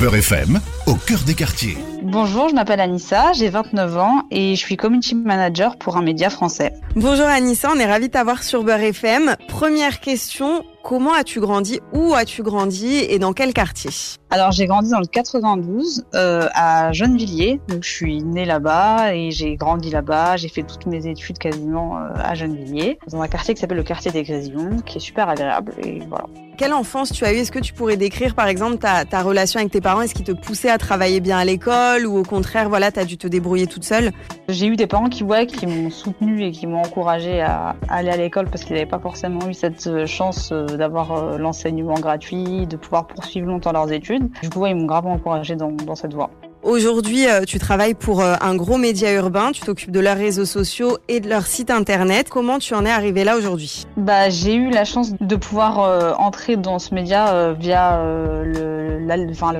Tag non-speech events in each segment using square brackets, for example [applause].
Beurre FM, au cœur des quartiers. Bonjour, je m'appelle Anissa, j'ai 29 ans et je suis community manager pour un média français. Bonjour Anissa, on est ravis de t'avoir sur Beurre FM. Première question, comment as-tu grandi? Où as-tu grandi? Et dans quel quartier? Alors j'ai grandi dans le 92 euh, à Gennevilliers, donc je suis née là-bas et j'ai grandi là-bas, j'ai fait toutes mes études quasiment euh, à Gennevilliers, dans un quartier qui s'appelle le quartier des Grésillons, qui est super agréable et voilà. Quelle enfance tu as eu Est-ce que tu pourrais décrire par exemple ta, ta relation avec tes parents? Est-ce qu'ils te poussaient à travailler bien à l'école ou au contraire, voilà, tu as dû te débrouiller toute seule? J'ai eu des parents qui, ouais, qui m'ont soutenu et qui m'ont encouragé à aller à l'école parce qu'ils n'avaient pas forcément eu cette euh, chance euh, d'avoir euh, l'enseignement gratuit, de pouvoir poursuivre longtemps leurs études. Du coup, ouais, ils m'ont gravement encouragé dans, dans cette voie. Aujourd'hui, euh, tu travailles pour euh, un gros média urbain, tu t'occupes de leurs réseaux sociaux et de leur site internet. Comment tu en es arrivé là aujourd'hui? Bah, j'ai eu la chance de pouvoir euh, entrer dans ce média via le,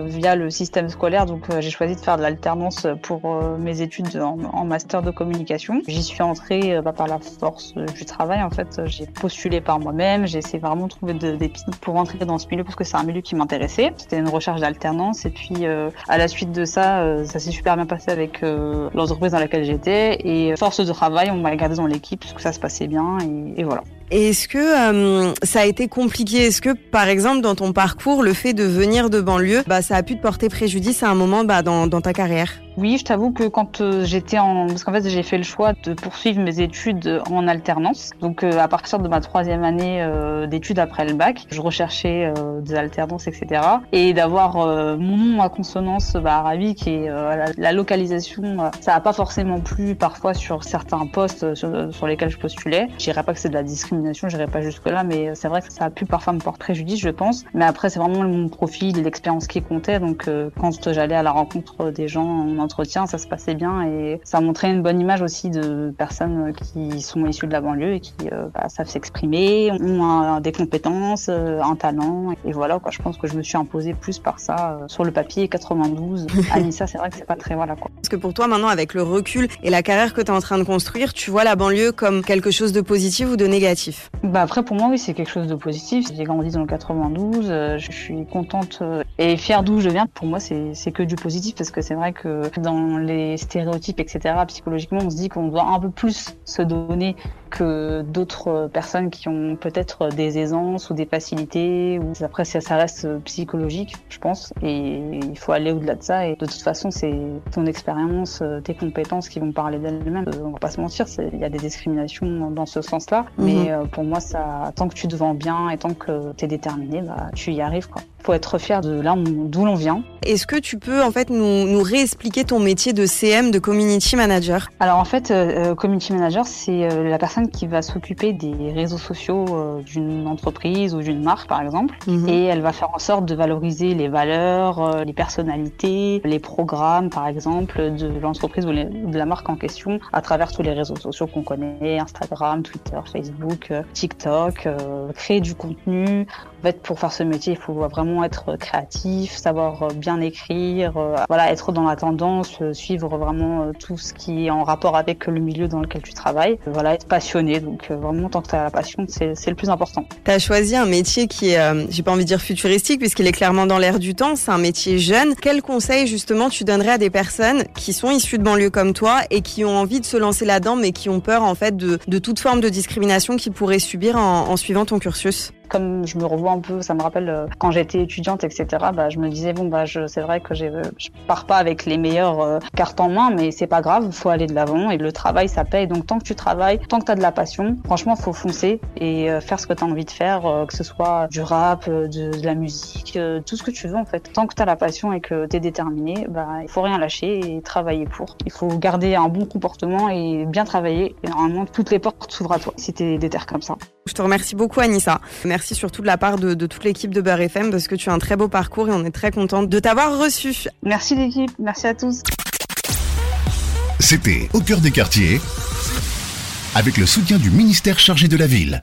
via le système scolaire. Donc, j'ai choisi de faire de l'alternance pour mes études en, master de communication. J'y suis entrée bah, par la force du travail. En fait, j'ai postulé par moi-même. J'ai essayé vraiment de trouver des pistes pour entrer dans ce milieu parce que c'est un milieu qui m'intéressait. C'était une recherche d'alternance et puis à la suite de ça euh, ça s'est super bien passé avec euh, l'entreprise dans laquelle j'étais. Et force de travail, on m'a gardé dans l'équipe parce que ça se passait bien. Et voilà. Est-ce que euh, ça a été compliqué? Est-ce que, par exemple, dans ton parcours, le fait de venir de banlieue, bah, ça a pu te porter préjudice à un moment bah, dans, dans ta carrière? Oui, je t'avoue que quand euh, j'étais en... Parce qu'en fait, j'ai fait le choix de poursuivre mes études en alternance. Donc, euh, à partir de ma troisième année euh, d'études après le bac, je recherchais des alternances, etc. Et d'avoir mon nom à consonance bah, arabique et la, localisation, ça n'a pas forcément plu parfois sur certains postes sur, lesquels je postulais. Je dirais pas que c'est de la discrimination discrimination, j'irai pas jusque-là, mais c'est vrai que ça a pu parfois me porter préjudice, je pense. Mais après, c'est vraiment mon profil l'expérience qui comptait. Donc, quand j'allais à la rencontre des gens en entretien, ça se passait bien et ça montrait une bonne image aussi de personnes qui sont issues de la banlieue et qui euh, bah, savent s'exprimer, ont des compétences, euh, un talent. Et voilà, quoi. Je pense que je me suis imposée plus par ça sur le papier 92. [laughs] Anissa, c'est vrai que c'est pas très voilà quoi. Parce que pour toi, maintenant, avec le recul et la carrière que tu es en train de construire, tu vois la banlieue comme quelque chose de positif ou de négatif? Bah après pour moi oui c'est quelque chose de positif. J'ai grandi dans le 92, euh, je suis contente euh, et fière d'où je viens. Pour moi c'est que du positif parce que c'est vrai que dans les stéréotypes etc psychologiquement on se dit qu'on doit un peu plus se donner que d'autres personnes qui ont peut-être des aisances ou des facilités. Ou... Après ça, ça reste psychologique je pense et il faut aller au-delà de ça et de toute façon c'est ton expérience, tes compétences qui vont parler d'elles-mêmes. Euh, on va pas se mentir, il y a des discriminations dans ce sens-là, mais mm -hmm pour moi, ça, tant que tu te vends bien et tant que tu es déterminé, bah, tu y arrives. Quoi faut être fier de là d'où l'on vient. Est-ce que tu peux en fait nous, nous, réexpliquer ton métier de CM, de community manager? Alors en fait, euh, community manager, c'est euh, la personne qui va s'occuper des réseaux sociaux euh, d'une entreprise ou d'une marque par exemple, -hmm. et elle va faire en sorte de valoriser les valeurs, euh, les personnalités, les programmes par exemple de l'entreprise ou, de la marque en question à travers tous les réseaux sociaux qu'on connaît, Instagram, Twitter, Facebook, euh, TikTok, créer du contenu. En fait, pour faire ce métier, il faut vraiment être créatif, savoir bien écrire, voilà, être dans la tendance, suivre vraiment tout ce qui est en rapport avec le milieu dans lequel tu travailles. Voilà, être passionné. Donc vraiment, tant que tu la passion, c'est le plus important. Tu choisi un métier qui est, j'ai pas envie de dire futuristique, puisqu'il est clairement dans l'air du temps. C'est un métier jeune. Quel conseil justement tu donnerais à des personnes qui sont issues de banlieue comme toi et qui ont envie de se lancer là-dedans, mais qui ont peur en fait de, toute forme de discrimination qu'ils pourraient subir en suivant ton cursus? Comme je me revois un peu, ça me rappelle quand j'étais étudiante, etc. Bah, je me disais bon bah c'est vrai que je pars pas avec les meilleures euh, cartes en main, mais c'est pas grave, faut aller de l'avant et le travail ça paye. Donc tant que tu travailles, tant que tu as de la passion, franchement faut foncer et euh, faire ce que tu as envie de faire, euh, que ce soit du rap, de, de la musique, tout ce que tu veux en fait. Tant que tu as la passion et que tu es déterminé, bah il faut rien lâcher et travailler pour. Il faut garder un bon comportement et bien travailler et normalement toutes les portes s'ouvrent à toi si tu es déter comme ça. Je te remercie beaucoup Anissa. Merci surtout de la part de, de toute l'équipe de Beurre FM parce que tu as un très beau parcours et on est très contente de t'avoir reçu. Merci l'équipe, merci à tous. C'était Au cœur des quartiers avec le soutien du ministère chargé de la ville.